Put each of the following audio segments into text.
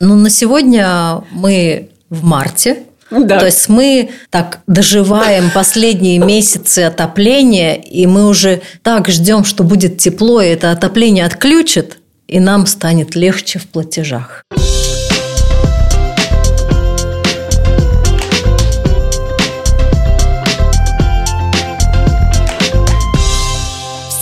Ну, на сегодня мы в марте. Да. То есть мы так доживаем последние месяцы отопления, и мы уже так ждем, что будет тепло, и это отопление отключит, и нам станет легче в платежах.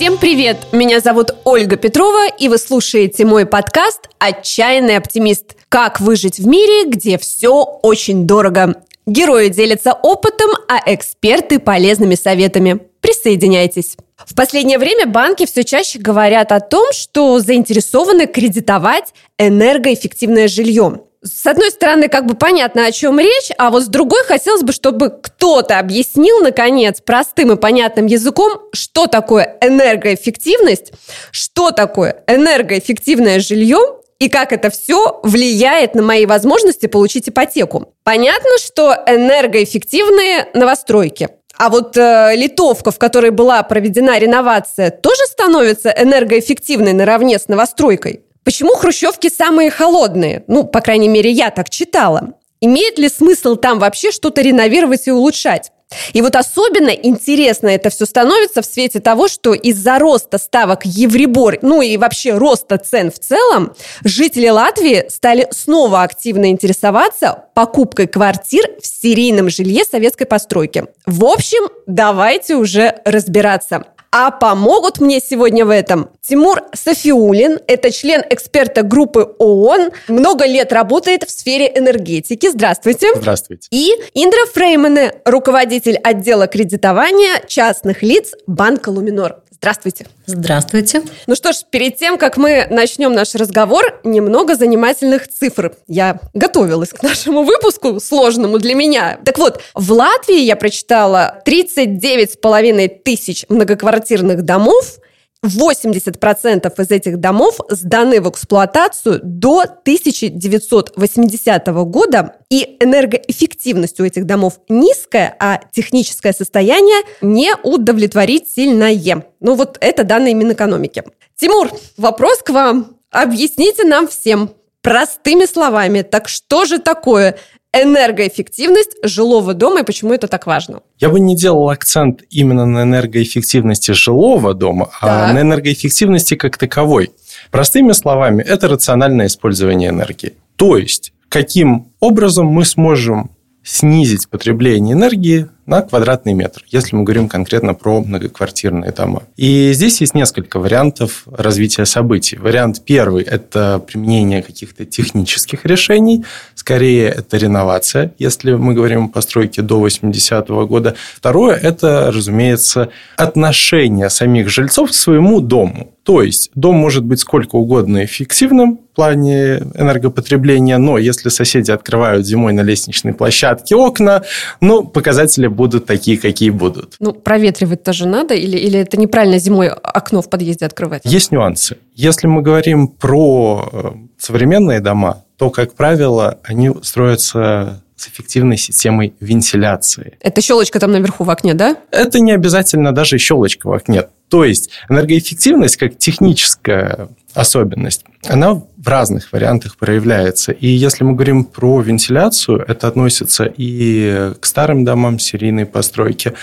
Всем привет! Меня зовут Ольга Петрова, и вы слушаете мой подкаст «Отчаянный оптимист». Как выжить в мире, где все очень дорого. Герои делятся опытом, а эксперты – полезными советами. Присоединяйтесь. В последнее время банки все чаще говорят о том, что заинтересованы кредитовать энергоэффективное жилье с одной стороны, как бы понятно, о чем речь, а вот с другой хотелось бы, чтобы кто-то объяснил, наконец, простым и понятным языком, что такое энергоэффективность, что такое энергоэффективное жилье и как это все влияет на мои возможности получить ипотеку. Понятно, что энергоэффективные новостройки. А вот э, литовка, в которой была проведена реновация, тоже становится энергоэффективной наравне с новостройкой. Почему хрущевки самые холодные? Ну, по крайней мере, я так читала. Имеет ли смысл там вообще что-то реновировать и улучшать? И вот особенно интересно это все становится в свете того, что из-за роста ставок Евребор, ну и вообще роста цен в целом, жители Латвии стали снова активно интересоваться покупкой квартир в серийном жилье советской постройки. В общем, давайте уже разбираться. А помогут мне сегодня в этом Тимур Софиулин. Это член эксперта группы ООН. Много лет работает в сфере энергетики. Здравствуйте. Здравствуйте. И Индра Фреймане, руководитель отдела кредитования частных лиц Банка Луминор. Здравствуйте. Здравствуйте. Ну что ж, перед тем, как мы начнем наш разговор, немного занимательных цифр. Я готовилась к нашему выпуску, сложному для меня. Так вот, в Латвии я прочитала 39 с половиной тысяч многоквартирных домов, 80% из этих домов сданы в эксплуатацию до 1980 года, и энергоэффективность у этих домов низкая, а техническое состояние неудовлетворительное. Ну вот это данные Минэкономики. Тимур, вопрос к вам. Объясните нам всем простыми словами, так что же такое энергоэффективность жилого дома и почему это так важно? Я бы не делал акцент именно на энергоэффективности жилого дома, а так. а на энергоэффективности как таковой. Простыми словами, это рациональное использование энергии. То есть, каким образом мы сможем снизить потребление энергии на квадратный метр, если мы говорим конкретно про многоквартирные дома. И здесь есть несколько вариантов развития событий. Вариант первый – это применение каких-то технических решений, скорее это реновация, если мы говорим о постройке до 80-го года. Второе – это, разумеется, отношение самих жильцов к своему дому. То есть дом может быть сколько угодно эффективным в плане энергопотребления, но если соседи открывают зимой на лестничной площадке окна, ну, показатели будут такие, какие будут. Ну, проветривать тоже надо, или, или это неправильно зимой окно в подъезде открывать? Есть нюансы. Если мы говорим про э, современные дома, то, как правило, они строятся с эффективной системой вентиляции. Это щелочка там наверху в окне, да? Это не обязательно даже щелочка в окне. То есть энергоэффективность как техническая особенность, она в разных вариантах проявляется. И если мы говорим про вентиляцию, это относится и к старым домам серийной постройки,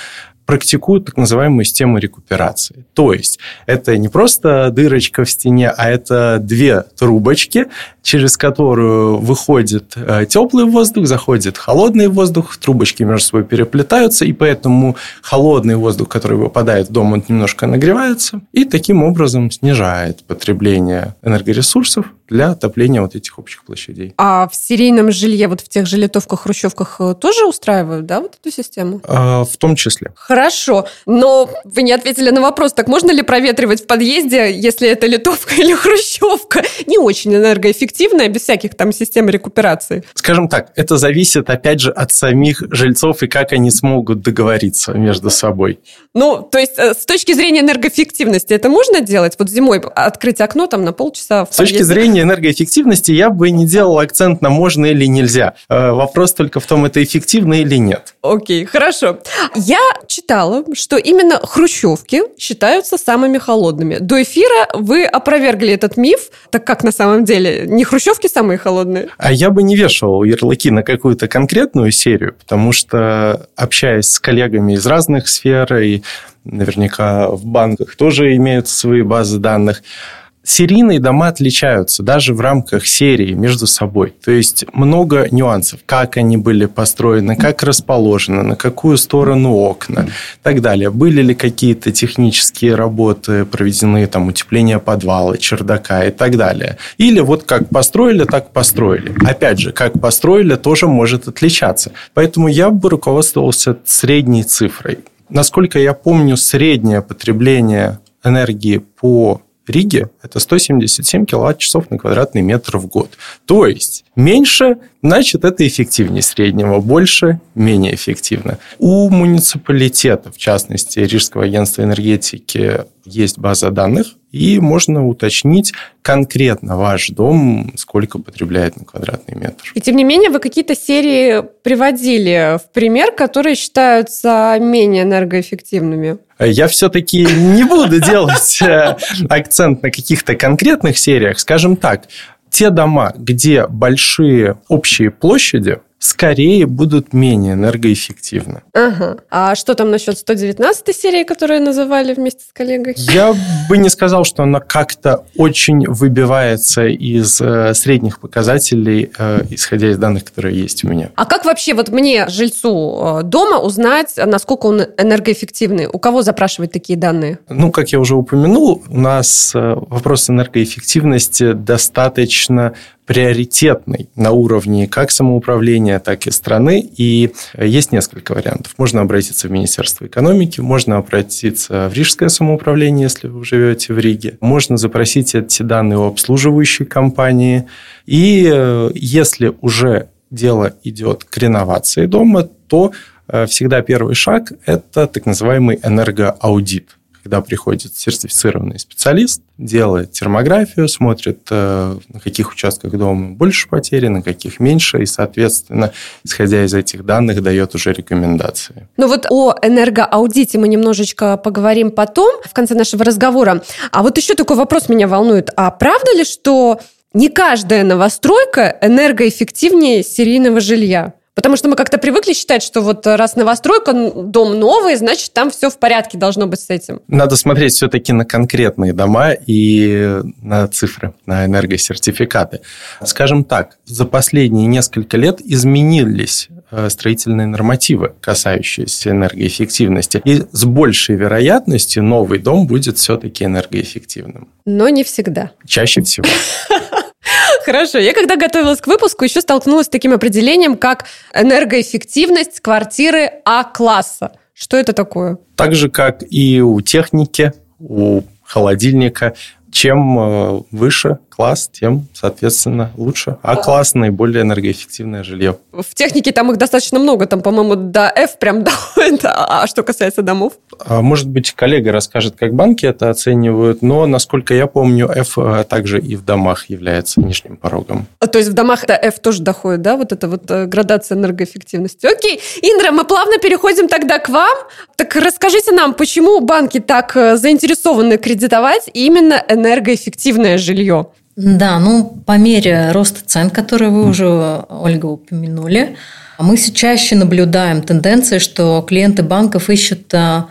практикуют так называемую систему рекуперации. То есть это не просто дырочка в стене, а это две трубочки, через которую выходит э, теплый воздух, заходит холодный воздух, трубочки между собой переплетаются, и поэтому холодный воздух, который выпадает в дом, он немножко нагревается, и таким образом снижает потребление энергоресурсов для отопления вот этих общих площадей. А в серийном жилье, вот в тех же литовках, хрущевках э, тоже устраивают, да, вот эту систему? А, в том числе. Хорошо, но вы не ответили на вопрос, так можно ли проветривать в подъезде, если это литовка или хрущевка? Не очень энергоэффективно эффективная, без всяких там систем рекуперации? Скажем так, это зависит, опять же, от самих жильцов и как они смогут договориться между собой. Ну, то есть, э, с точки зрения энергоэффективности, это можно делать? Вот зимой открыть окно там на полчаса в С точки зрения энергоэффективности я бы не делал акцент на можно или нельзя. Э, вопрос только в том, это эффективно или нет. Окей, хорошо. Я читала читала, что именно хрущевки считаются самыми холодными. До эфира вы опровергли этот миф, так как на самом деле не хрущевки самые холодные? А я бы не вешал ярлыки на какую-то конкретную серию, потому что, общаясь с коллегами из разных сфер и наверняка в банках тоже имеют свои базы данных, серийные дома отличаются даже в рамках серии между собой. То есть много нюансов, как они были построены, как расположены, на какую сторону окна и так далее. Были ли какие-то технические работы проведены, там, утепление подвала, чердака и так далее. Или вот как построили, так построили. Опять же, как построили, тоже может отличаться. Поэтому я бы руководствовался средней цифрой. Насколько я помню, среднее потребление энергии по Риге это 177 киловатт-часов на квадратный метр в год. То есть меньше, значит, это эффективнее среднего, больше – менее эффективно. У муниципалитета, в частности, Рижского агентства энергетики, есть база данных, и можно уточнить конкретно ваш дом, сколько потребляет на квадратный метр. И тем не менее, вы какие-то серии приводили в пример, которые считаются менее энергоэффективными. Я все-таки не буду делать э, акцент на каких-то конкретных сериях. Скажем так, те дома, где большие общие площади, скорее будут менее энергоэффективны. Ага. А что там насчет 119 серии, которую называли вместе с коллегой? Я бы не сказал, что она как-то очень выбивается из э, средних показателей, э, исходя из данных, которые есть у меня. А как вообще вот мне, жильцу э, дома, узнать, насколько он энергоэффективный? У кого запрашивать такие данные? Ну, как я уже упомянул, у нас вопрос энергоэффективности достаточно приоритетный на уровне как самоуправления, так и страны. И есть несколько вариантов. Можно обратиться в Министерство экономики, можно обратиться в Рижское самоуправление, если вы живете в Риге. Можно запросить эти данные у обслуживающей компании. И э, если уже дело идет к реновации дома, то э, всегда первый шаг – это так называемый энергоаудит когда приходит сертифицированный специалист, делает термографию, смотрит, э, на каких участках дома больше потери, на каких меньше, и, соответственно, исходя из этих данных, дает уже рекомендации. Ну вот о энергоаудите мы немножечко поговорим потом, в конце нашего разговора. А вот еще такой вопрос меня волнует. А правда ли, что не каждая новостройка энергоэффективнее серийного жилья? Потому что мы как-то привыкли считать, что вот раз новостройка, дом новый, значит, там все в порядке должно быть с этим. Надо смотреть все-таки на конкретные дома и на цифры, на энергосертификаты. Скажем так, за последние несколько лет изменились э, строительные нормативы, касающиеся энергоэффективности. И с большей вероятностью новый дом будет все-таки энергоэффективным. Но не всегда. Чаще всего. Хорошо. Я когда готовилась к выпуску, еще столкнулась с таким определением, как энергоэффективность квартиры А-класса. Что это такое? Так же, как и у техники, у холодильника, чем э, выше класс, тем, соответственно, лучше. А класс наиболее энергоэффективное жилье. В технике там их достаточно много, там, по-моему, до F прям доходит. А, что касается домов? А, может быть, коллега расскажет, как банки это оценивают, но, насколько я помню, F э, также и в домах является нижним порогом. А, то есть в домах до F тоже доходит, да, вот эта вот э, градация энергоэффективности. Окей, Индра, мы плавно переходим тогда к вам. Так расскажите нам, почему банки так заинтересованы кредитовать именно энергоэффективное жилье? Да, ну, по мере роста цен, которые вы уже, Ольга, упомянули, мы все чаще наблюдаем тенденции, что клиенты банков ищут а,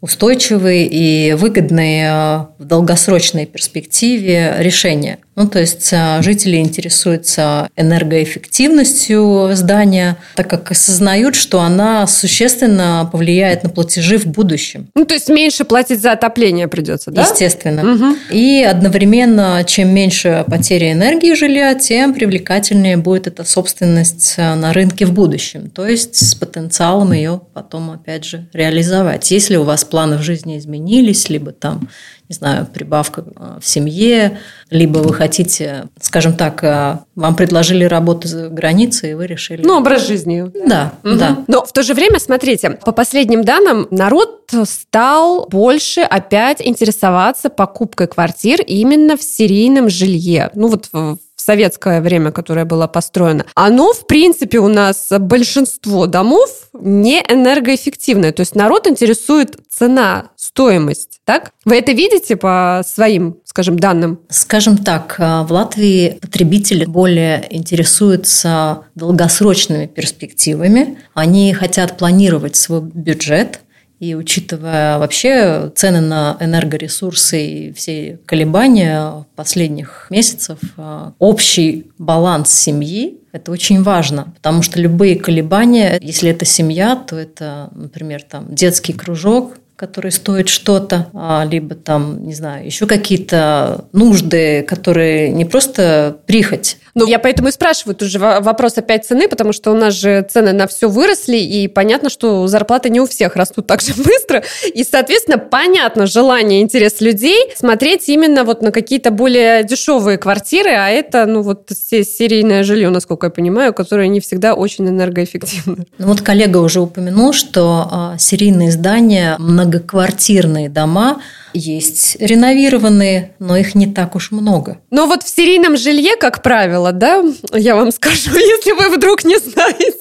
устойчивые и выгодные а, в долгосрочной перспективе решения. Ну, то есть а, жители интересуются энергоэффективностью здания, так как осознают, что она существенно повлияет на платежи в будущем. Ну, то есть меньше платить за отопление придется, да? Естественно. Угу. И одновременно, чем меньше потери энергии жилья, тем привлекательнее будет эта собственность а, на рынке в будущем. То есть с потенциалом ее потом, опять же, реализовать. Если у вас планы в жизни изменились, либо там не знаю, прибавка э, в семье, либо вы хотите, скажем так, э, вам предложили работу за границей, и вы решили... Ну, образ жизни. Да, угу. да. Но в то же время, смотрите, по последним данным, народ стал больше опять интересоваться покупкой квартир именно в серийном жилье. Ну, вот в советское время, которое было построено, оно, в принципе, у нас большинство домов не энергоэффективное. То есть народ интересует цена, стоимость, так? Вы это видите по своим, скажем, данным? Скажем так, э, в Латвии потребители более интересуются долгосрочными перспективами. Они хотят планировать свой бюджет, и учитывая вообще цены на энергоресурсы и все колебания последних месяцев, э, общий баланс семьи – это очень важно, потому что любые колебания, если это семья, то это, например, там детский кружок, который стоит что-то, а, либо там, не знаю, еще какие-то нужды, которые не просто прихоть. Ну, я поэтому и спрашиваю тоже вопрос опять цены, потому что у нас же цены на все выросли, и понятно, что зарплаты не у всех растут так же быстро, и, соответственно, понятно желание, интерес людей смотреть именно вот на какие-то более дешевые квартиры, а это, ну, вот серийное жилье, насколько я понимаю, которое не всегда очень энергоэффективно. Ну, вот коллега уже упомянул, что а, серийные здания многоквартирные дома есть реновированные, но их не так уж много. Но вот в серийном жилье, как правило, да, я вам скажу, если вы вдруг не знаете,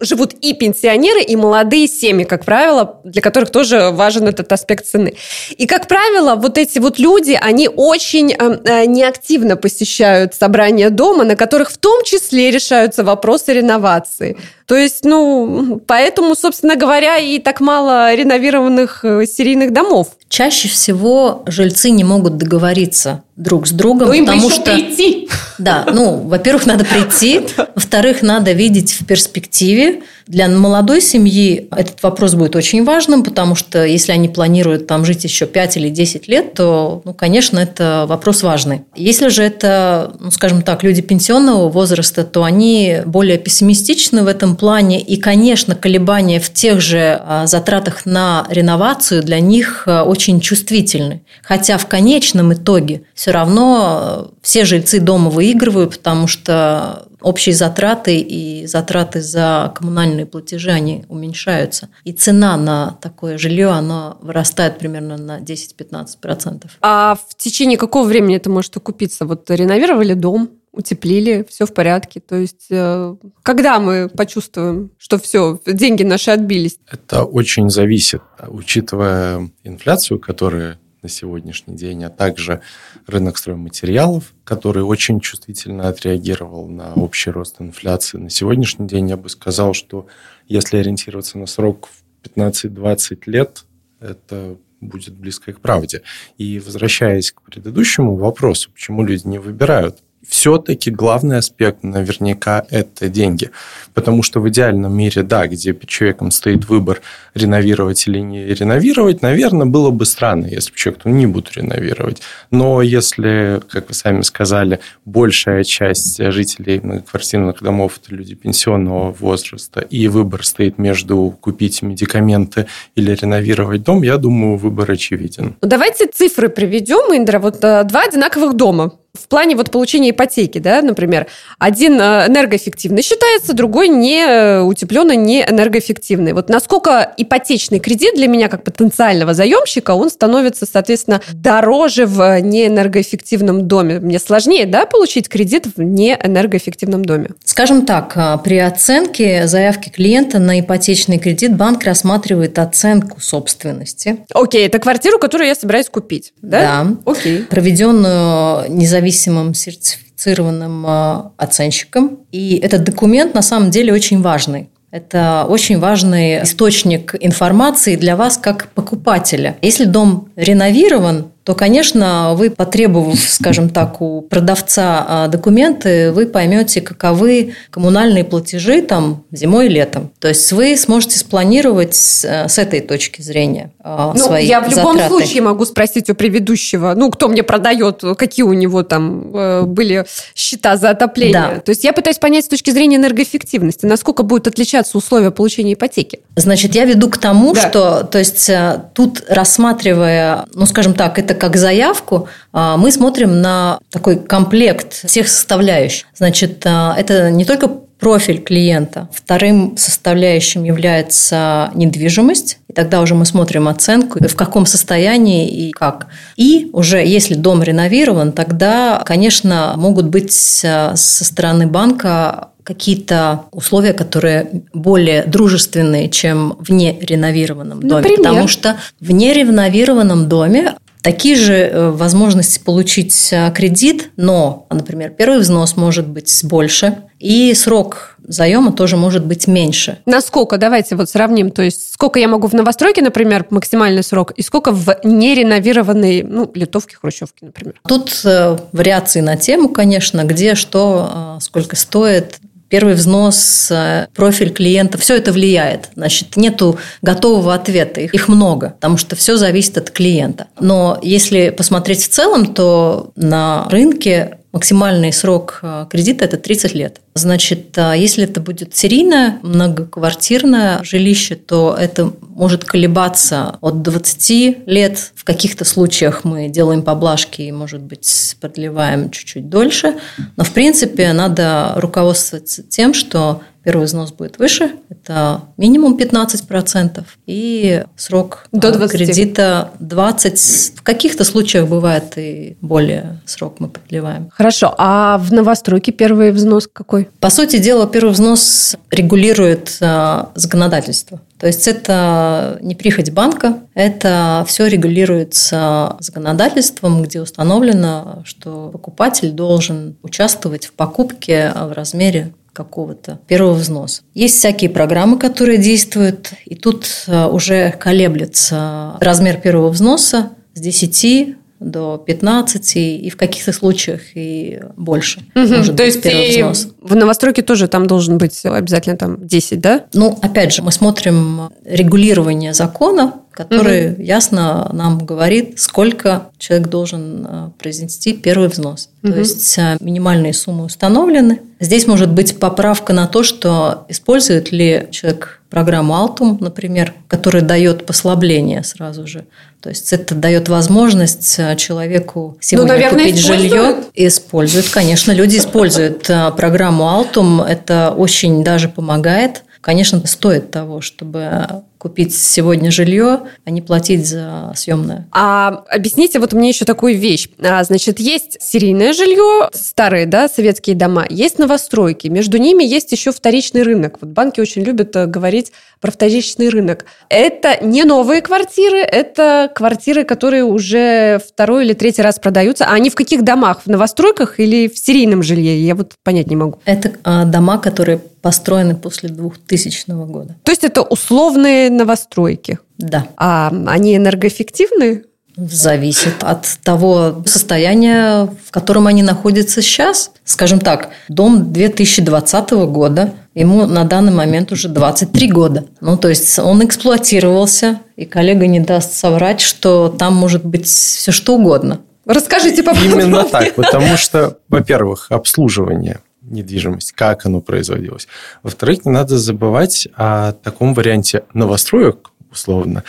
живут и пенсионеры, и молодые семьи, как правило, для которых тоже важен этот аспект цены. И, как правило, вот эти вот люди, они очень э, э неактивно посещают собрания дома, на которых в том числе решаются вопросы реновации. То есть, ну, поэтому, собственно говоря, и так мало реновированных э, серийных домов. Чаще всего жильцы не могут договориться друг с другом, ну, потому что прийти. Да, ну, во-первых, надо прийти, во-вторых, надо видеть в перспективе. Для молодой семьи этот вопрос будет очень важным, потому что если они планируют там жить еще 5 или 10 лет, то, ну, конечно, это вопрос важный. Если же это, ну, скажем так, люди пенсионного возраста, то они более пессимистичны в этом плане, и, конечно, колебания в тех же а, затратах на реновацию для них а, очень чувствительны. Хотя в конечном итоге все равно все жильцы дома выигрывают, потому что общие затраты и затраты за коммунальные платежи, они уменьшаются. И цена на такое жилье, она вырастает примерно на 10-15%. А в течение какого времени это может окупиться? Вот реновировали дом, утеплили, все в порядке. То есть, э, когда мы почувствуем, что все, деньги наши отбились? Это очень зависит, учитывая инфляцию, которая на сегодняшний день, а также рынок стройматериалов, который очень чувствительно отреагировал на общий рост инфляции. На сегодняшний день я бы сказал, что если ориентироваться на срок в 15-20 лет, это будет близко к правде. И возвращаясь к предыдущему вопросу, почему люди не выбирают все-таки главный аспект наверняка это деньги. Потому что в идеальном мире, да, где перед человеком стоит выбор реновировать или не реновировать, наверное, было бы странно, если бы человек не будет реновировать. Но если, как вы сами сказали, большая часть жителей многоквартирных домов это люди пенсионного возраста, и выбор стоит между купить медикаменты или реновировать дом, я думаю, выбор очевиден. Давайте цифры приведем, Индра. Вот э, два одинаковых дома в плане вот получения ипотеки, да, например, один э, энергоэффективный считается, другой не э, утепленный, не энергоэффективный. Вот насколько ипотечный кредит для меня как потенциального заемщика, он становится, соответственно, дороже в неэнергоэффективном доме. Мне сложнее, да, получить кредит в неэнергоэффективном доме? Скажем так, э, при оценке заявки клиента на ипотечный кредит банк рассматривает оценку собственности. Окей, это квартиру, которую я собираюсь купить, да? Да. Окей. Проведенную независимую независимым сертифицированным а, оценщиком. И этот документ на самом деле очень важный. Это очень важный источник информации для вас как покупателя. Если дом реновирован, то, конечно, вы, потребовав, скажем так, у продавца а, документы, вы поймете, каковы коммунальные платежи там зимой и летом. То есть вы сможете спланировать с, с этой точки зрения а, ну, свои Я в любом затраты. случае могу спросить у предыдущего, ну, кто мне продает, какие у него там э, были счета за отопление. Да. То есть я пытаюсь понять с точки зрения энергоэффективности, насколько будут отличаться условия получения ипотеки. Значит, я веду к тому, да. что, то есть э, тут рассматривая, ну, скажем так, это как заявку, а, мы смотрим на такой комплект всех составляющих. Значит, а, это не только профиль клиента. Вторым составляющим является недвижимость. И тогда уже мы смотрим оценку, в каком состоянии и как. И уже если дом реновирован, тогда, конечно, могут быть со стороны банка какие-то условия, которые более дружественные, чем в нереновированном доме. Например? Потому что в нереновированном доме Такие же э, возможности получить э, кредит, но, например, первый взнос может быть больше, и срок заема тоже может быть меньше. Насколько? Давайте вот сравним. То есть, сколько я могу в новостройке, например, максимальный срок, и сколько в нереновированной, ну, литовке, хрущевке, например? Тут э, вариации на тему, конечно, где что, сколько стоит первый взнос, э, профиль клиента, все это влияет. Значит, нету готового ответа, их много, потому что все зависит от клиента. Но если посмотреть в целом, то на рынке Максимальный срок э, кредита – это 30 лет. Значит, э, если это будет серийное многоквартирное жилище, то это может колебаться от 20 лет. В каких-то случаях мы делаем поблажки и, может быть, продлеваем чуть-чуть дольше. Но, в принципе, надо руководствоваться тем, что первый взнос будет выше, это минимум 15%, и срок До 20. кредита 20. В каких-то случаях бывает и более срок мы продлеваем. Хорошо, а в новостройке первый взнос какой? По сути дела, первый взнос регулирует а, законодательство. То есть это не прихоть банка, это все регулируется законодательством, где установлено, что покупатель должен участвовать в покупке в размере какого-то первого взноса. Есть всякие программы, которые действуют, и тут э, уже колеблется размер первого взноса с 10 до 15, и в каких-то случаях и больше. Угу, может то быть, есть первый взнос. В новостройке тоже там должен быть обязательно там 10, да? Ну, опять же, мы смотрим регулирование закона, который угу. ясно нам говорит, сколько человек должен э, произнести первый взнос. Угу. То есть э, минимальные суммы установлены. Здесь может быть поправка на то, что использует ли человек программу Altum, например, которая дает послабление сразу же. То есть это дает возможность э, человеку сегодня ну, наверное, купить используют. жилье. Используют, конечно, люди используют программу Altum. Это очень даже помогает. Конечно, стоит того, чтобы купить сегодня жилье, а не платить за съемное. А объясните вот мне еще такую вещь. А, значит, есть серийное жилье, старые, да, советские дома, есть новостройки. Между ними есть еще вторичный рынок. Вот банки очень любят э, говорить про вторичный рынок. Это не новые квартиры, это квартиры, которые уже второй или третий раз продаются. А они в каких домах? В новостройках или в серийном жилье? Я вот понять не могу. Это а, дома, которые построены после 2000 года. То есть это условные новостройки? Да. А они энергоэффективны? Зависит от того состояния, в котором они находятся сейчас. Скажем так, дом 2020 года, ему на данный момент уже 23 года. Ну, то есть он эксплуатировался, и коллега не даст соврать, что там может быть все что угодно. Расскажите поподробнее. Именно так, потому что, во-первых, обслуживание недвижимость, как оно производилось. Во-вторых, не надо забывать о таком варианте новостроек, условно,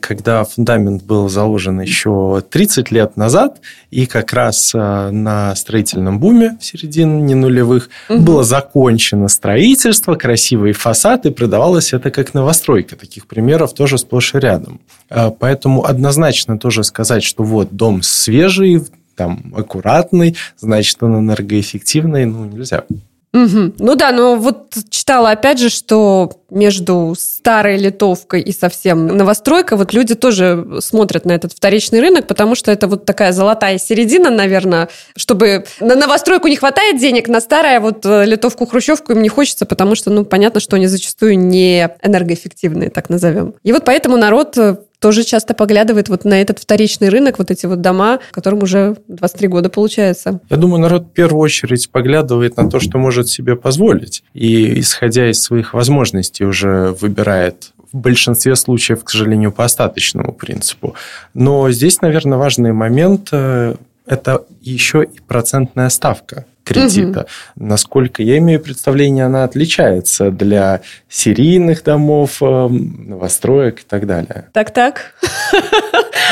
когда фундамент был заложен еще 30 лет назад, и как раз э, на строительном буме в середине нулевых угу. было закончено строительство, красивый фасад, и продавалось это как новостройка. Таких примеров тоже сплошь и рядом. Э, поэтому однозначно тоже сказать, что вот дом свежий, там аккуратный, значит, он энергоэффективный, ну, нельзя. Угу. Ну да, но вот читала опять же, что между старой литовкой и совсем новостройкой вот люди тоже смотрят на этот вторичный рынок, потому что это вот такая золотая середина, наверное, чтобы на новостройку не хватает денег, на старое вот э, литовку-хрущевку им не хочется, потому что, ну, понятно, что они зачастую не энергоэффективные, так назовем. И вот поэтому народ э, тоже часто поглядывает вот на этот вторичный рынок, вот эти вот дома, которым уже 23 года получается. Я думаю, народ в первую очередь поглядывает на то, что может себе позволить. И, исходя из своих возможностей, уже выбирает в большинстве случаев, к сожалению, по остаточному принципу. Но здесь, наверное, важный момент э, – это еще и процентная ставка кредита. Угу. Насколько я имею представление, она отличается для серийных домов, эм, новостроек и так далее. Так-так.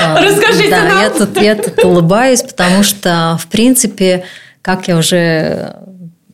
А, Расскажите да, нам. Я тут, я тут улыбаюсь, потому что, в принципе, как я уже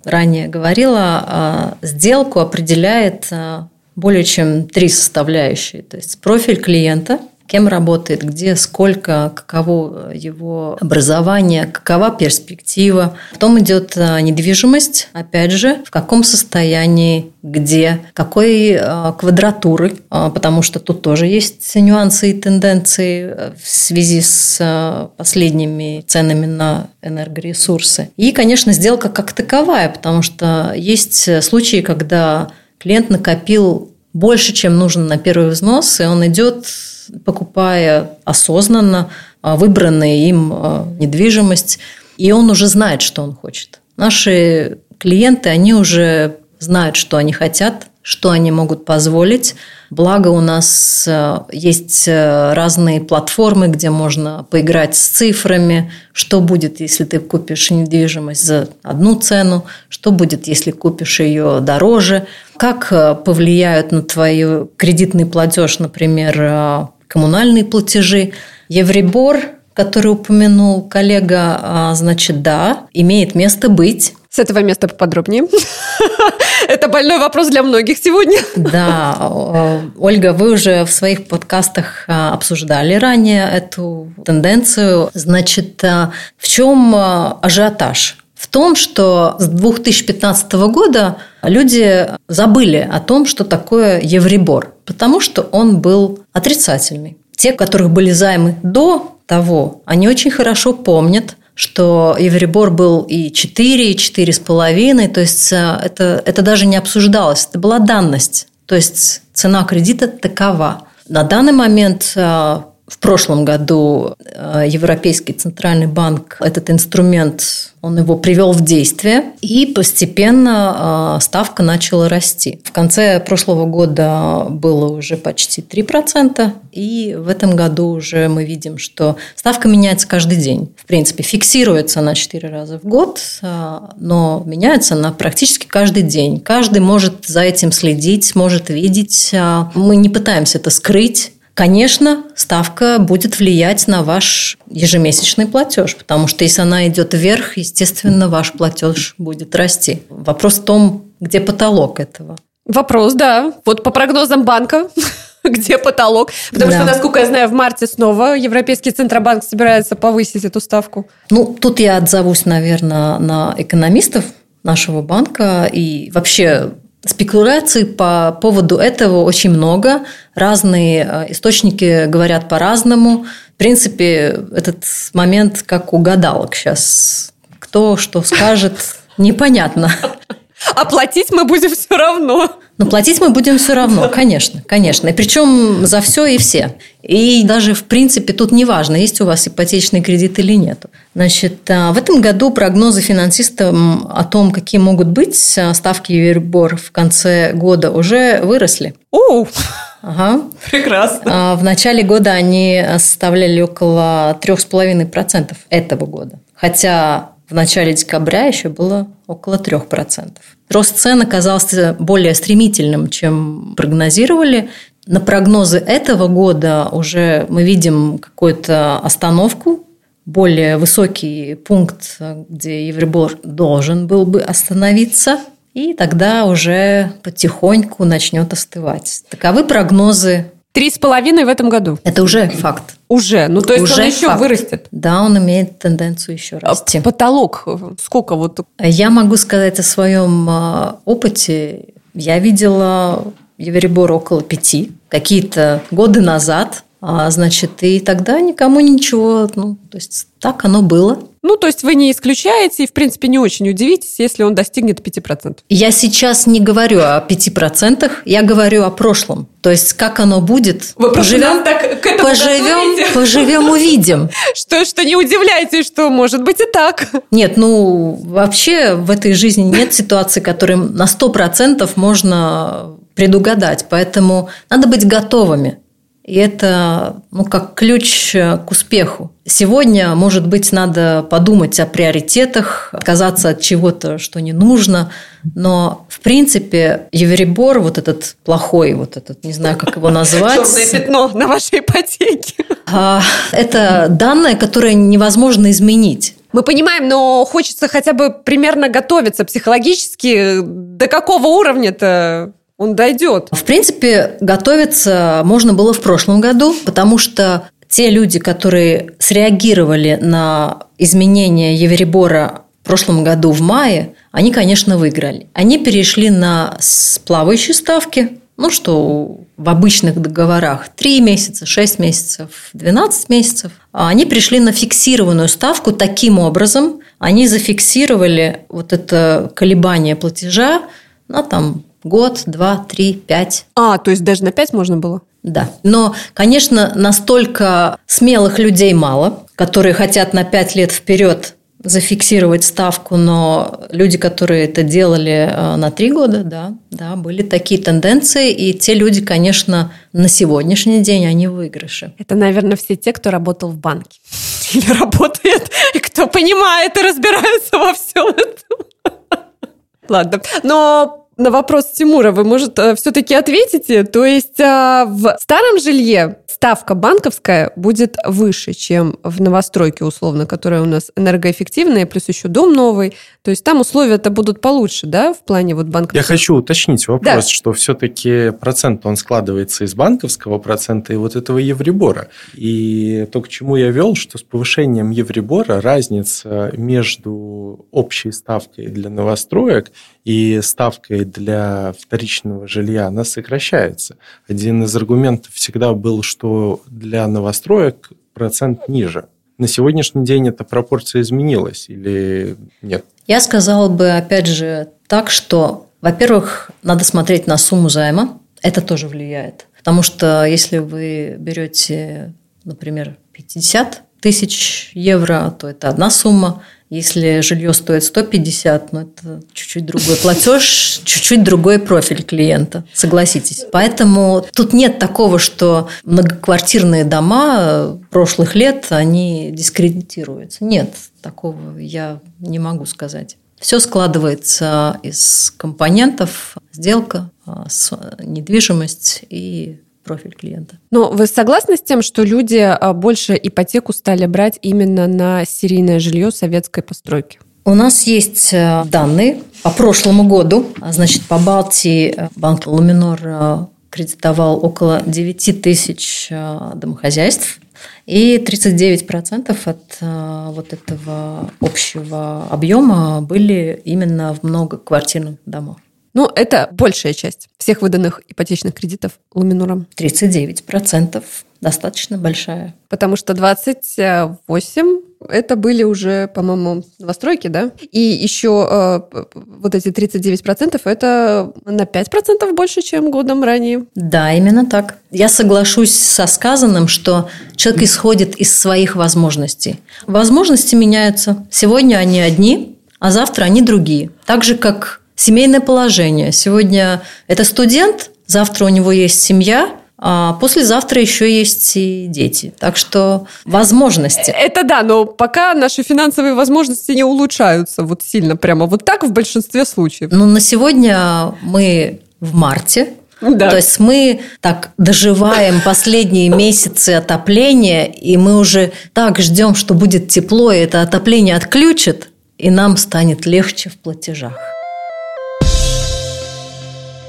ранее говорила, а, сделку определяет а, более чем три составляющие. То есть профиль клиента – кем работает, где, сколько, каково его образование, какова перспектива. Потом идет а, недвижимость, опять же, в каком состоянии, где, какой а, квадратуры, а, потому что тут тоже есть нюансы и тенденции в связи с последними ценами на энергоресурсы. И, конечно, сделка как таковая, потому что есть случаи, когда клиент накопил больше, чем нужно на первый взнос, и он идет покупая осознанно а, выбранную им а, недвижимость, и он уже знает, что он хочет. Наши клиенты, они уже знают, что они хотят, что они могут позволить. Благо у нас а, есть разные платформы, где можно поиграть с цифрами, что будет, если ты купишь недвижимость за одну цену, что будет, если купишь ее дороже, как повлияют на твой кредитный платеж, например, коммунальные платежи. Евребор, который упомянул коллега, а, значит, да, имеет место быть. С этого места поподробнее. Это больной вопрос для многих сегодня. Да, Ольга, вы уже в своих подкастах а, обсуждали ранее эту тенденцию. Значит, а, в чем ажиотаж? В том, что с 2015 года люди забыли о том, что такое евребор, потому что он был отрицательный. Те, у которых были займы до того, они очень хорошо помнят, что Евребор был и 4, и 4,5, то есть э, это, это даже не обсуждалось, это была данность. То есть цена кредита такова. На данный момент э, в прошлом году э, Европейский центральный банк этот инструмент, он его привел в действие, и постепенно э, ставка начала расти. В конце прошлого года было уже почти 3%, и в этом году уже мы видим, что ставка меняется каждый день. В принципе, фиксируется на 4 раза в год, э, но меняется она практически каждый день. Каждый может за этим следить, может видеть. Мы не пытаемся это скрыть, Конечно, ставка будет влиять на ваш ежемесячный платеж, потому что если она идет вверх, естественно, ваш платеж будет расти. Вопрос в том, где потолок этого. Вопрос, да. Вот по прогнозам банка, где потолок? Потому да. что, насколько я знаю, в марте снова Европейский Центробанк собирается повысить эту ставку. Ну, тут я отзовусь, наверное, на экономистов нашего банка и вообще Спекуляций по поводу этого очень много. Разные э, источники говорят по-разному. В принципе, этот момент как у гадалок сейчас. Кто что скажет, непонятно. Оплатить мы будем все равно. Но платить мы будем все равно, конечно, конечно. И причем за все и все. И даже, в принципе, тут не важно, есть у вас ипотечный кредит или нет. Значит, а, в этом году прогнозы финансистов о том, какие могут быть а, ставки Евробор в конце года, уже выросли. О, ага. прекрасно. А, в начале года они составляли около 3,5% этого года. Хотя в начале декабря еще было около 3%. Рост цен оказался более стремительным, чем прогнозировали. На прогнозы этого года уже мы видим какую-то остановку, более высокий пункт, где Евробор должен был бы остановиться, и тогда уже потихоньку начнет остывать. Таковы прогнозы Три с половиной в этом году. Это уже факт. Уже. Ну, то есть уже он еще факт. вырастет. Да, он имеет тенденцию еще а расти. А потолок сколько вот? Я могу сказать о своем а, опыте. Я видела Евребор около пяти. Какие-то годы назад а, значит, и тогда никому ничего, ну, то есть так оно было. Ну, то есть вы не исключаете и, в принципе, не очень удивитесь, если он достигнет 5%. Я сейчас не говорю о 5%, я говорю о прошлом. То есть как оно будет, вы поживем, так к этому поживем, поживем, увидим. Что, что не удивляйтесь, что может быть и так. Нет, ну, вообще в этой жизни нет ситуации, которым на 100% можно предугадать. Поэтому надо быть готовыми. И это ну, как ключ к успеху. Сегодня, может быть, надо подумать о приоритетах, отказаться от чего-то, что не нужно. Но, в принципе, Евребор, вот этот плохой, вот этот, не знаю, как его назвать. Черное пятно на вашей ипотеке. А, это данные, которые невозможно изменить. Мы понимаем, но хочется хотя бы примерно готовиться психологически. До какого уровня-то он дойдет. В принципе, готовиться можно было в прошлом году, потому что те люди, которые среагировали на изменения Евребора в прошлом году в мае, они, конечно, выиграли. Они перешли на плавающие ставки, ну, что в обычных договорах 3 месяца, 6 месяцев, 12 месяцев. А они пришли на фиксированную ставку. Таким образом, они зафиксировали вот это колебание платежа на там год, два, три, пять. А, то есть даже на пять можно было? Да. Но, конечно, настолько смелых людей мало, которые хотят на пять лет вперед зафиксировать ставку, но люди, которые это делали э, на три года, да, да, были такие тенденции, и те люди, конечно, на сегодняшний день они в выигрыше. Это, наверное, все те, кто работал в банке или работает, и кто понимает и разбирается во всем этом. Ладно, но на вопрос Тимура вы, может, э, все-таки ответите? То есть э, в старом жилье ставка банковская будет выше, чем в новостройке, условно, которая у нас энергоэффективная, плюс еще дом новый. То есть там условия-то будут получше, да, в плане вот банковского? Я хочу уточнить вопрос, да. что все-таки процент, он складывается из банковского процента и вот этого евребора. И то, к чему я вел, что с повышением евребора разница между общей ставкой для новостроек и ставкой для вторичного жилья, она сокращается. Один из аргументов всегда был, что для новостроек процент ниже. На сегодняшний день эта пропорция изменилась или нет? Я сказала бы, опять же, так, что, во-первых, надо смотреть на сумму займа. Это тоже влияет. Потому что если вы берете, например, 50 тысяч евро, то это одна сумма. Если жилье стоит 150, ну это чуть-чуть другой платеж, чуть-чуть другой профиль клиента, согласитесь. Поэтому тут нет такого, что многоквартирные дома прошлых лет, они дискредитируются. Нет, такого я не могу сказать. Все складывается из компонентов, сделка, а, недвижимость и профиль клиента. Но вы согласны с тем, что люди а, больше ипотеку стали брать именно на серийное жилье советской постройки? У нас есть э, данные по прошлому году. Значит, по Балтии э, банк Луминор э, кредитовал около 9 тысяч домохозяйств. И 39% от вот этого общего объема были именно в многоквартирных домах. Ну, это большая часть всех выданных ипотечных кредитов Луминуром. 39%. Достаточно большая. Потому что 28 это были уже, по-моему, новостройки, да? И еще э, вот эти 39% это на 5% больше, чем годом ранее. Да, именно так. Я соглашусь со сказанным, что человек исходит из своих возможностей. Возможности меняются. Сегодня они одни, а завтра они другие. Так же, как семейное положение. Сегодня это студент, завтра у него есть семья, а послезавтра еще есть и дети. Так что возможности. Это да, но пока наши финансовые возможности не улучшаются вот сильно, прямо вот так в большинстве случаев. Ну, на сегодня мы в марте, да. То есть мы так доживаем последние месяцы отопления, и мы уже так ждем, что будет тепло, и это отопление отключит, и нам станет легче в платежах.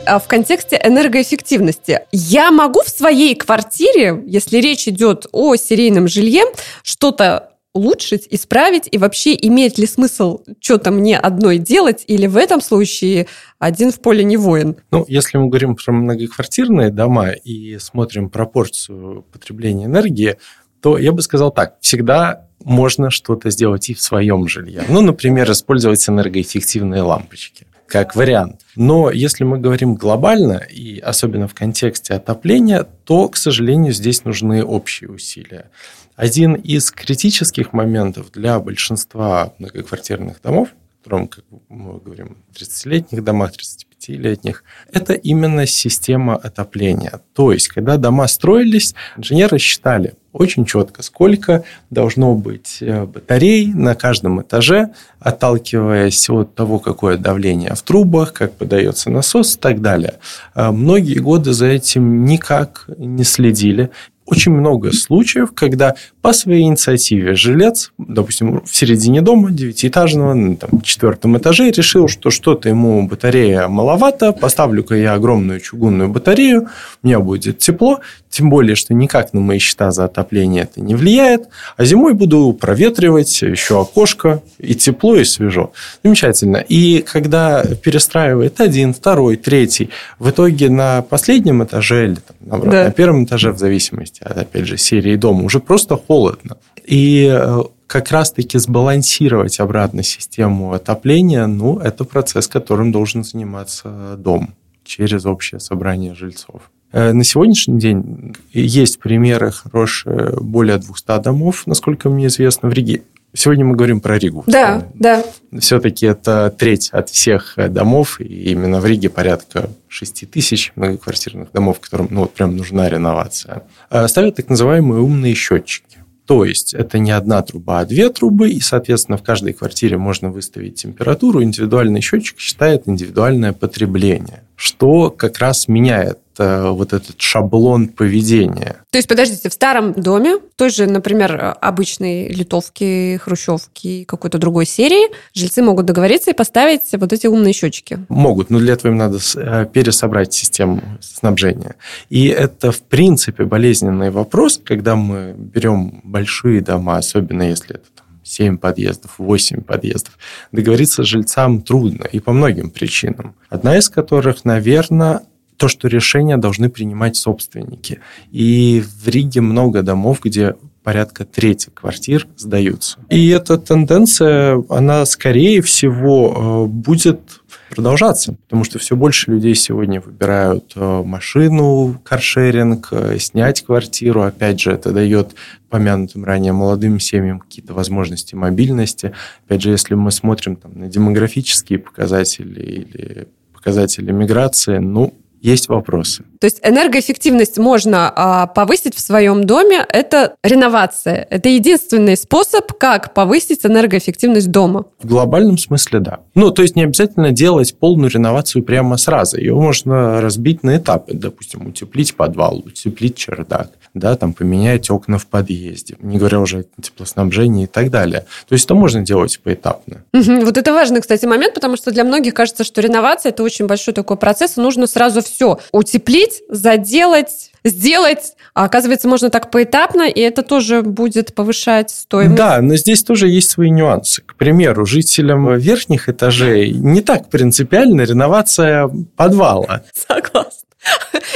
А, в контексте энергоэффективности. Я могу в своей квартире, если речь идет о серийном жилье, что-то улучшить, исправить, и вообще имеет ли смысл что-то мне одной делать, или в этом случае один в поле не воин? Ну, если мы говорим про многоквартирные дома и смотрим пропорцию потребления энергии, то я бы сказал так, всегда можно что-то сделать и в своем жилье. Ну, например, использовать энергоэффективные лампочки как вариант. Но если мы говорим глобально, и особенно в контексте отопления, то, к сожалению, здесь нужны общие усилия. Один из критических моментов для большинства многоквартирных домов, о котором, как мы говорим, 30-летних домах, 35 летних это именно система отопления. То есть, когда дома строились, инженеры считали очень четко, сколько должно быть э, батарей на каждом этаже, отталкиваясь от того, какое давление в трубах, как подается насос и так далее. Э, многие годы за этим никак не следили очень много случаев, когда по своей инициативе жилец, допустим, в середине дома, девятиэтажного, на там, четвертом этаже, решил, что что-то ему батарея маловато, маловато, поставлю-ка я огромную чугунную батарею, у меня будет тепло, тем более, что никак на мои счета за отопление это не влияет, а зимой буду проветривать, еще окошко, и тепло, и свежо. Замечательно. И когда перестраивает один, второй, третий, в итоге на последнем этаже или наоборот, да. на первом этаже, в зависимости от, опять же, серии дома, уже просто холодно. И э, как раз-таки сбалансировать обратно систему отопления, ну, это процесс, которым должен заниматься дом через общее собрание жильцов. Э, на сегодняшний день есть примеры хорошие, более 200 домов, насколько мне известно, в Риге. Сегодня мы говорим про Ригу. Да, да. Все-таки это треть от всех домов, и именно в Риге порядка 6 тысяч многоквартирных домов, которым ну, вот прям нужна реновация. Э, ставят так называемые умные счетчики. То есть это не одна труба, а две трубы, и, соответственно, в каждой квартире можно выставить температуру. Индивидуальный счетчик считает индивидуальное потребление, что как раз меняет вот этот шаблон поведения. То есть, подождите, в старом доме, той же, например, обычной литовки, хрущевки, какой-то другой серии, жильцы могут договориться и поставить вот эти умные счетчики? Могут, но для этого им надо э, пересобрать систему снабжения. И это, в принципе, болезненный вопрос, когда мы берем большие дома, особенно если это 7 подъездов, 8 подъездов. Договориться с жильцам трудно и по многим причинам. Одна из которых, наверное, то, что решения должны принимать собственники. И в Риге много домов, где порядка трети квартир сдаются. И эта тенденция, она, скорее всего, э, будет продолжаться, потому что все больше людей сегодня выбирают э, машину, каршеринг, э, снять квартиру. Опять же, это дает помянутым ранее молодым семьям какие-то возможности мобильности. Опять же, если мы смотрим там, на демографические показатели или показатели миграции, ну, есть вопросы. То есть энергоэффективность можно а, повысить в своем доме. Это реновация. Это единственный способ, как повысить энергоэффективность дома. В глобальном смысле, да. Ну, то есть не обязательно делать полную реновацию прямо сразу. Ее можно разбить на этапы. Допустим, утеплить подвал, утеплить чердак, да, там поменять окна в подъезде, не говоря уже о теплоснабжении и так далее. То есть это можно делать поэтапно. Вот это важный, кстати, момент, потому что для многих кажется, что реновация – это очень большой такой процесс, и нужно сразу все утеплить, заделать, сделать. А оказывается, можно так поэтапно, и это тоже будет повышать стоимость. Да, но здесь тоже есть свои нюансы. К примеру, жителям верхних этажей не так принципиально реновация подвала. Согласна.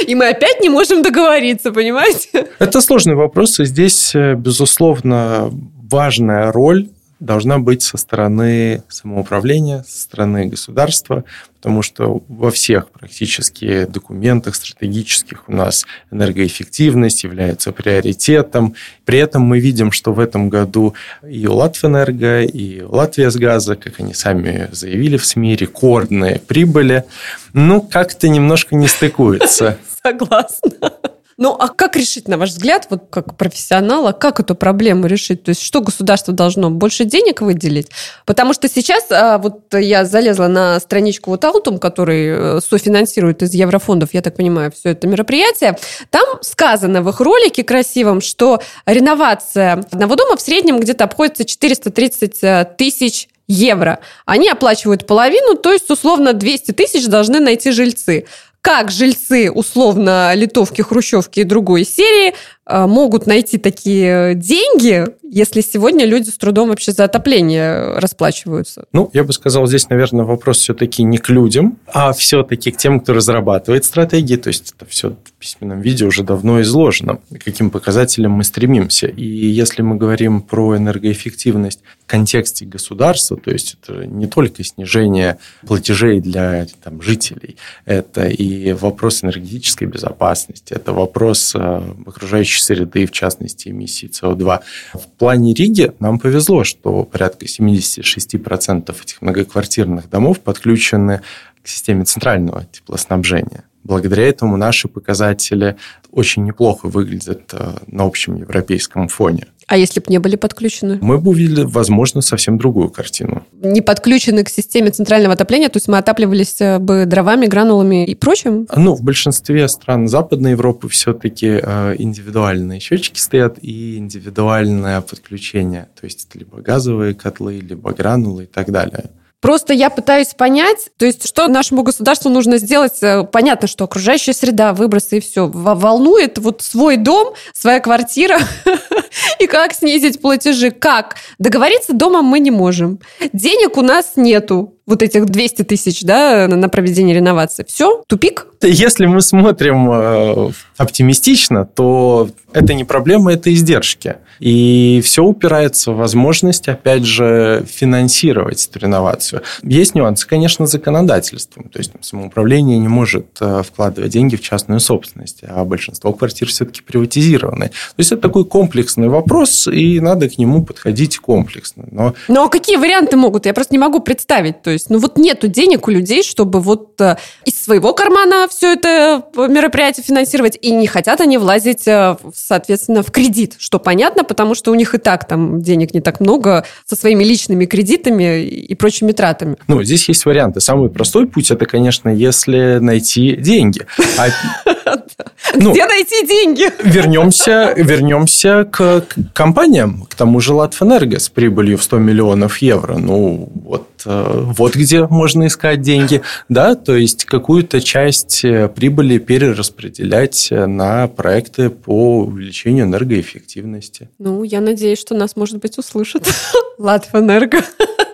И мы опять не можем договориться, понимаете? Это сложный вопрос, и здесь, э, безусловно, важная роль должна быть со стороны самоуправления, со стороны государства, потому что во всех практически документах стратегических у нас энергоэффективность является приоритетом. При этом мы видим, что в этом году и Латвэнерго, и Латвия с газа, как они сами заявили в СМИ, рекордные прибыли. Ну, как-то немножко не стыкуется. Согласна. Ну, а как решить, на ваш взгляд, вот как профессионала, как эту проблему решить? То есть, что государство должно? Больше денег выделить? Потому что сейчас, а, вот я залезла на страничку вот Алтум, который э, софинансирует из еврофондов, я так понимаю, все это мероприятие. Там сказано в их ролике красивом, что реновация одного дома в среднем где-то обходится 430 э, тысяч евро. Они оплачивают половину, то есть условно 200 тысяч должны найти жильцы как жильцы условно литовки, хрущевки и другой серии Э, могут найти такие деньги, если сегодня люди с трудом вообще за отопление расплачиваются? Ну, я бы сказал, здесь, наверное, вопрос все-таки не к людям, а все-таки к тем, кто разрабатывает стратегии. То есть это все в письменном виде уже давно изложено, к каким показателям мы стремимся. И если мы говорим про энергоэффективность в контексте государства, то есть это не только снижение платежей для там, жителей, это и вопрос энергетической безопасности, это вопрос э, окружающей среды, в частности, эмиссии СО2. В плане Риги нам повезло, что порядка 76% этих многоквартирных домов подключены к системе центрального теплоснабжения. Благодаря этому наши показатели очень неплохо выглядят э, на общем европейском фоне. А если бы не были подключены? Мы бы увидели, возможно, совсем другую картину. Не подключены к системе центрального отопления, то есть мы отапливались э, бы дровами, гранулами и прочим? Ну, в большинстве стран Западной Европы все-таки э, индивидуальные счетчики стоят и индивидуальное подключение. То есть это либо газовые котлы, либо гранулы и так далее. Просто я пытаюсь понять, то есть, что нашему государству нужно сделать. Э, понятно, что окружающая среда, выбросы и все волнует. Вот свой дом, своя квартира и как снизить платежи. Как? Договориться дома мы не можем. Денег у нас нету вот этих 200 тысяч да, на проведение реновации. Все, тупик? Если мы смотрим э, оптимистично, то это не проблема, это издержки. И все упирается в возможность, опять же, финансировать эту реновацию. Есть нюансы, конечно, законодательством. То есть самоуправление не может э, вкладывать деньги в частную собственность, а большинство квартир все-таки приватизированы. То есть это такой комплексный вопрос, и надо к нему подходить комплексно. Но... Ну а какие варианты могут? Я просто не могу представить. То есть, ну вот нету денег у людей, чтобы вот э, из своего кармана все это мероприятие финансировать, и не хотят они влазить, э, соответственно, в кредит, что понятно, потому что у них и так там денег не так много со своими личными кредитами и прочими тратами. Ну, здесь есть варианты. Самый простой путь – это, конечно, если найти деньги. Ну, Где найти деньги? Вернемся, вернемся к компаниям, к тому же Латвэнерго с прибылью в 100 миллионов евро. Ну, вот, э, вот где можно искать деньги. Да, то есть какую-то часть э, прибыли перераспределять на проекты по увеличению энергоэффективности. Ну, я надеюсь, что нас, может быть, услышат Латвэнерго.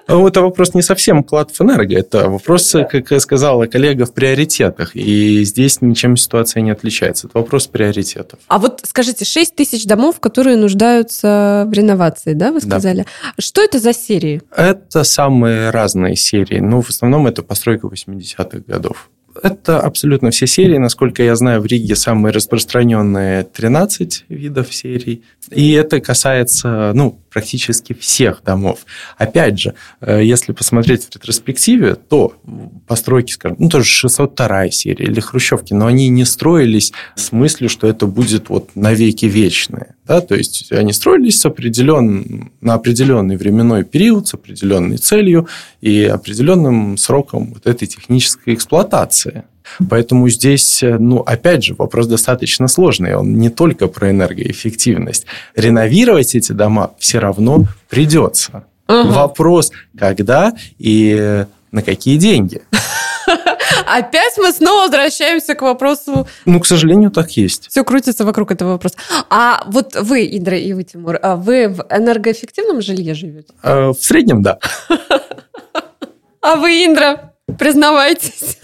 Ну, это вопрос не совсем клад в энерго, это вопрос, как сказала коллега, в приоритетах. И здесь ничем ситуация не отличается. Это вопрос приоритетов. А вот скажите, 6 тысяч домов, которые нуждаются в реновации, да, вы сказали? Да. Что это за серии? Это самые разные серии. Ну, в основном это постройка 80-х годов. Это абсолютно все серии. Насколько я знаю, в Риге самые распространенные 13 видов серий. И это касается ну, практически всех домов. Опять же, э, если посмотреть в ретроспективе, то постройки, скажем, ну, тоже 602 серия или Хрущевки, но они не строились с мыслью, что это будет вот навеки вечное. Да? То есть они строились с определен... на определенный временной период, с определенной целью и определенным сроком вот этой технической эксплуатации. Поэтому здесь, ну, опять же, вопрос достаточно сложный. Он не только про энергоэффективность. Реновировать эти дома все равно придется. Угу. Вопрос, когда и на какие деньги. Опять мы снова возвращаемся к вопросу... Ну, к сожалению, так есть. Все крутится вокруг этого вопроса. А вот вы, Идра и вы, Тимур, а вы в энергоэффективном жилье живете? А, в среднем, да. А вы, Индра, признавайтесь.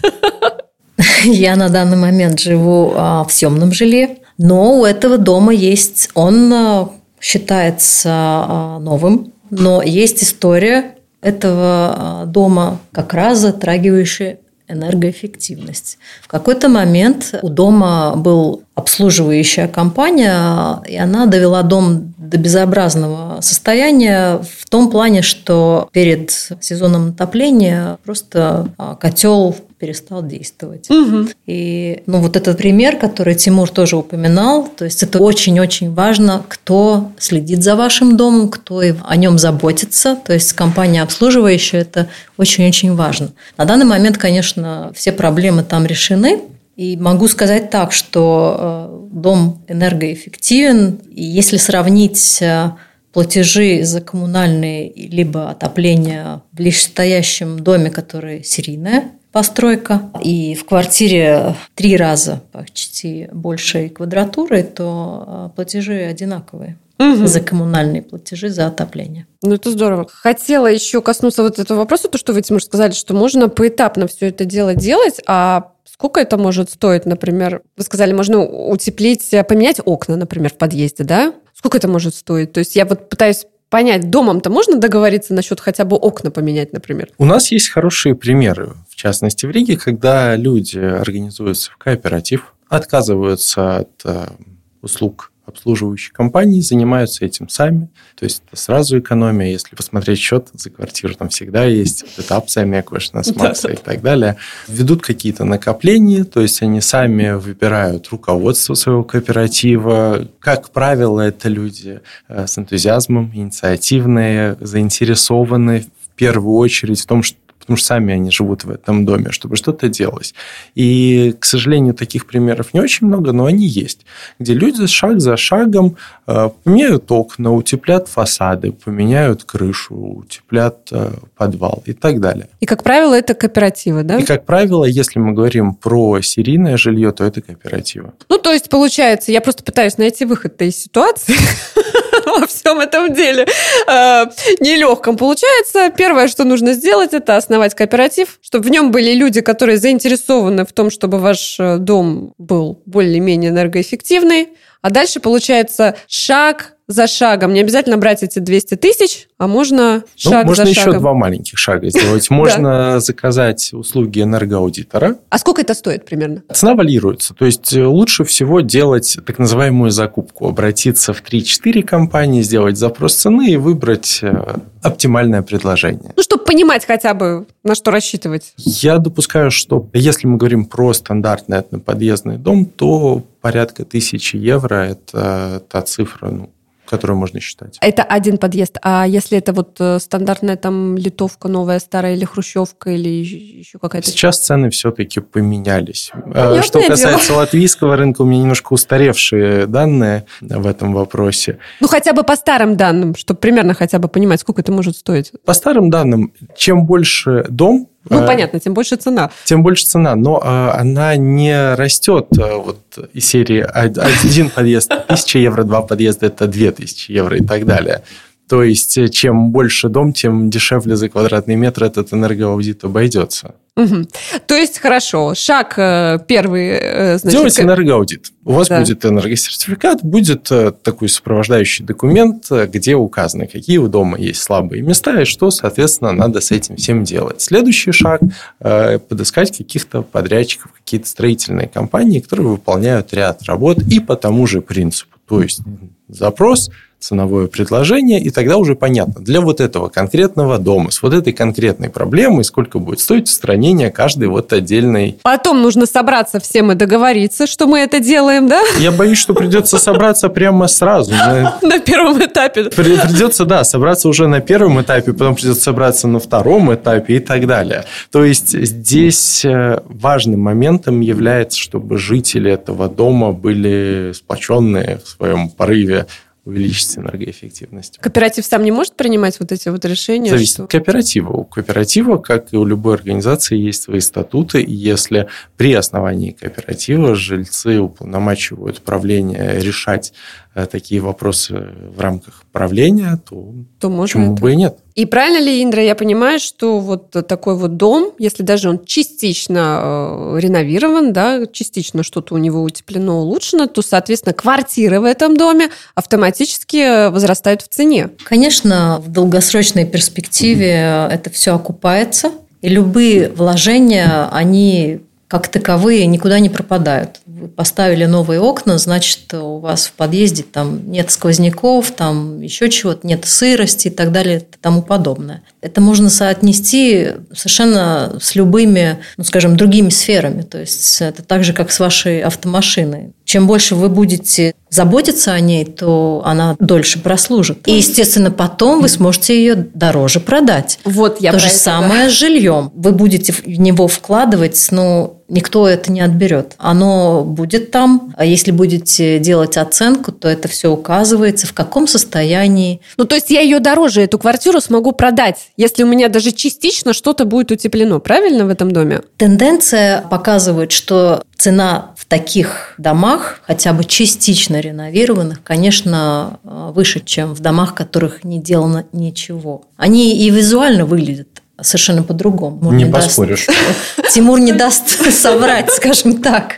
Я на данный момент живу а, в съемном жилье, но у этого дома есть, он а, считается а, новым, но есть история этого дома, как раз затрагивающая энергоэффективность. В какой-то момент у дома был обслуживающая компания, и она довела дом до безобразного состояния в том плане, что перед сезоном отопления просто котел перестал действовать. Угу. И ну, вот этот пример, который Тимур тоже упоминал, то есть это очень-очень важно, кто следит за вашим домом, кто о нем заботится. То есть компания обслуживающая, это очень-очень важно. На данный момент, конечно, все проблемы там решены, и могу сказать так, что э, дом энергоэффективен. И если сравнить э, платежи за коммунальные либо отопление в ближайшем доме, который серийное, постройка, и в квартире три раза почти большей квадратуры, то а, платежи одинаковые угу. за коммунальные платежи, за отопление. Ну, это здорово. Хотела еще коснуться вот этого вопроса, то, что вы, Тимур, сказали, что можно поэтапно все это дело делать, а сколько это может стоить, например? Вы сказали, можно утеплить, поменять окна, например, в подъезде, да? Сколько это может стоить? То есть я вот пытаюсь понять, домом-то можно договориться насчет хотя бы окна поменять, например? У нас есть хорошие примеры, частности в Риге, когда люди организуются в кооператив, отказываются от э, услуг обслуживающие компании занимаются этим сами. То есть это сразу экономия. Если посмотреть счет за квартиру, там всегда есть вот опция Меквешна, Смакса и так далее. Ведут какие-то накопления, то есть они сами выбирают руководство своего кооператива. Как правило, это люди э, с энтузиазмом, инициативные, заинтересованные в первую очередь в том, что потому что сами они живут в этом доме, чтобы что-то делалось. И, к сожалению, таких примеров не очень много, но они есть, где люди шаг за шагом э, поменяют окна, утеплят фасады, поменяют крышу, утеплят э, подвал и так далее. И, как правило, это кооперативы, да? И, как правило, если мы говорим про серийное жилье, то это кооперативы. Ну, то есть, получается, я просто пытаюсь найти выход из ситуации во всем этом деле э, нелегком. Получается, первое, что нужно сделать, это основать кооператив, чтобы в нем были люди, которые заинтересованы в том, чтобы ваш э, дом был более-менее энергоэффективный. А дальше получается шаг за шагом. Не обязательно брать эти 200 тысяч, а можно ну, шаг можно за еще два маленьких шага сделать. Можно заказать услуги энергоаудитора. А сколько это стоит примерно? Цена валируется. То есть э, лучше всего делать так называемую закупку. Обратиться в 3-4 компании, сделать запрос цены и выбрать э, оптимальное предложение. Ну, чтобы понимать хотя бы, на что рассчитывать. Я допускаю, что если мы говорим про стандартный одноподъездный дом, то порядка тысячи евро – это та цифра, ну, которую можно считать. Это один подъезд. А если это вот э, стандартная там литовка, новая, старая или хрущевка, или еще какая-то? Сейчас цены все-таки поменялись. Понятное э, Что касается дело. латвийского рынка, у меня немножко устаревшие данные в этом вопросе. Ну, хотя бы по старым данным, чтобы примерно хотя бы понимать, сколько это может стоить. По старым данным, чем больше дом, ну, э, понятно, тем больше цена. Тем больше цена, но э, она не растет э, вот из серии один подъезд 1000 евро, два подъезда – это 2000 евро и так далее. То есть, чем больше дом, тем дешевле за квадратный метр этот энергоаудит обойдется. Угу. То есть, хорошо, шаг э, первый... Э, значит, Делайте энергоаудит. У вас да. будет энергосертификат, будет э, такой сопровождающий документ, где указаны, какие у дома есть слабые места и что, соответственно, надо с этим всем делать. Следующий шаг – подыскать каких-то подрядчиков, какие-то строительные компании, которые выполняют ряд работ и по тому же принципу. То есть, запрос – ценовое предложение, и тогда уже понятно, для вот этого конкретного дома, с вот этой конкретной проблемой, сколько будет стоить устранение каждой вот отдельной... Потом нужно собраться всем и договориться, что мы это делаем, да? Я боюсь, что придется собраться прямо сразу. На первом этапе. Придется, да, собраться уже на первом этапе, потом придется собраться на втором этапе и так далее. То есть здесь э, важным моментом является, чтобы жители этого дома были сплоченные в своем порыве увеличить энергоэффективность. Кооператив сам не может принимать вот эти вот решения? Зависит что... от кооператива. У кооператива, как и у любой организации, есть свои статуты, и если при основании кооператива жильцы уполномачивают правление решать Э, такие вопросы в рамках правления, то, то можно почему это. бы и нет. И правильно ли, Индра, я понимаю, что вот такой вот дом, если даже он частично э, реновирован, да, частично что-то у него утеплено, улучшено, то, соответственно, квартиры в этом доме автоматически возрастают в цене. Конечно, в долгосрочной перспективе это все окупается, и любые вложения, они как таковые никуда не пропадают. Вы поставили новые окна, значит, у вас в подъезде там нет сквозняков, там еще чего-то, нет сырости и так далее и тому подобное. Это можно соотнести совершенно с любыми, ну, скажем, другими сферами. То есть это так же, как с вашей автомашиной. Чем больше вы будете заботиться о ней, то она дольше прослужит. И, естественно, потом вы сможете ее дороже продать. Вот я То же самое с жильем. Вы будете в него вкладывать, ну, никто это не отберет. Оно будет там, а если будете делать оценку, то это все указывается, в каком состоянии. Ну, то есть я ее дороже, эту квартиру смогу продать, если у меня даже частично что-то будет утеплено, правильно в этом доме? Тенденция показывает, что цена в таких домах, хотя бы частично реновированных, конечно, выше, чем в домах, в которых не делано ничего. Они и визуально выглядят совершенно по-другому. Не, не поспоришь. Даст, Тимур не даст соврать, скажем так.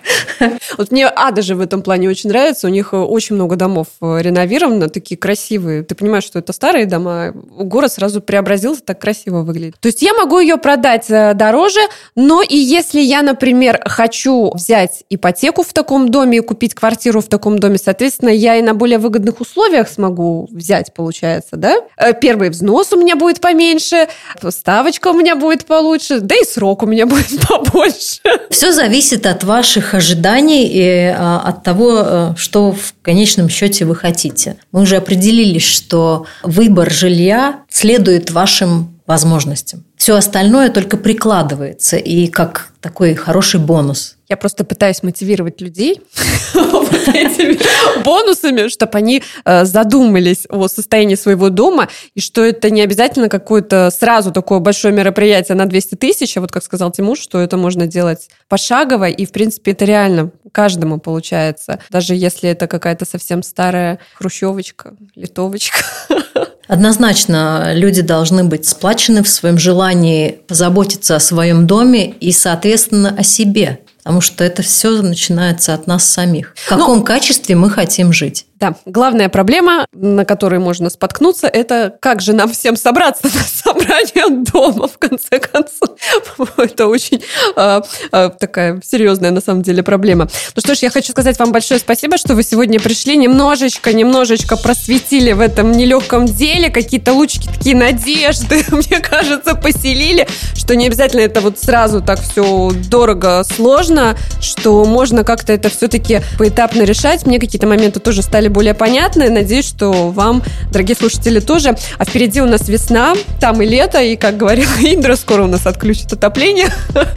Вот мне Ада же в этом плане очень нравится. У них очень много домов э, реновировано, такие красивые. Ты понимаешь, что это старые дома. Город сразу преобразился, так красиво выглядит. То есть я могу ее продать э, дороже, но и если я, например, хочу взять ипотеку в таком доме и купить квартиру в таком доме, соответственно, я и на более выгодных условиях смогу взять, получается, да? Э, первый взнос у меня будет поменьше, ставочка ставочка у меня будет получше, да и срок у меня будет побольше. Все зависит от ваших ожиданий и а, от того, э, что в конечном счете вы хотите. Мы уже определились, что выбор жилья следует вашим возможностям. Все остальное только прикладывается и как такой хороший бонус. Я просто пытаюсь мотивировать людей этими бонусами, чтобы они э, задумались о состоянии своего дома, и что это не обязательно какое-то сразу такое большое мероприятие на 200 тысяч, а вот как сказал Тимур, что это можно делать пошагово, и, в принципе, это реально каждому получается, даже если это какая-то совсем старая хрущевочка, литовочка. Однозначно, люди должны быть сплачены в своем желании позаботиться о своем доме и, соответственно, о себе. Потому что это все начинается от нас самих. В каком ну, качестве мы хотим жить? Да, главная проблема, на которой можно споткнуться, это как же нам всем собраться на собрание дома, в конце концов. Это очень э, э, такая серьезная, на самом деле, проблема. Ну что ж, я хочу сказать вам большое спасибо, что вы сегодня пришли, немножечко, немножечко просветили в этом нелегком деле, какие-то лучики такие надежды, мне кажется, поселили, что не обязательно это вот сразу так все дорого, сложно, что можно как-то это все-таки поэтапно решать. Мне какие-то моменты тоже стали более понятны. Надеюсь, что вам, дорогие слушатели, тоже. А впереди у нас весна, там и лето, и, как говорила Индра, скоро у нас отключат отопление,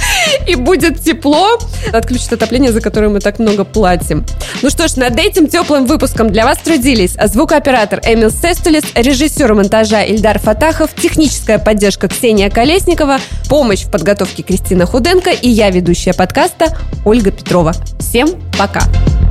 и будет тепло. Отключат отопление, за которое мы так много платим. Ну что ж, над этим теплым выпуском для вас трудились звукооператор Эмил Сестулис, режиссер монтажа Ильдар Фатахов, техническая поддержка Ксения Колесникова, помощь в подготовке Кристина Худенко и я, ведущая подкаста Ольга Петрова. Всем пока! Пока.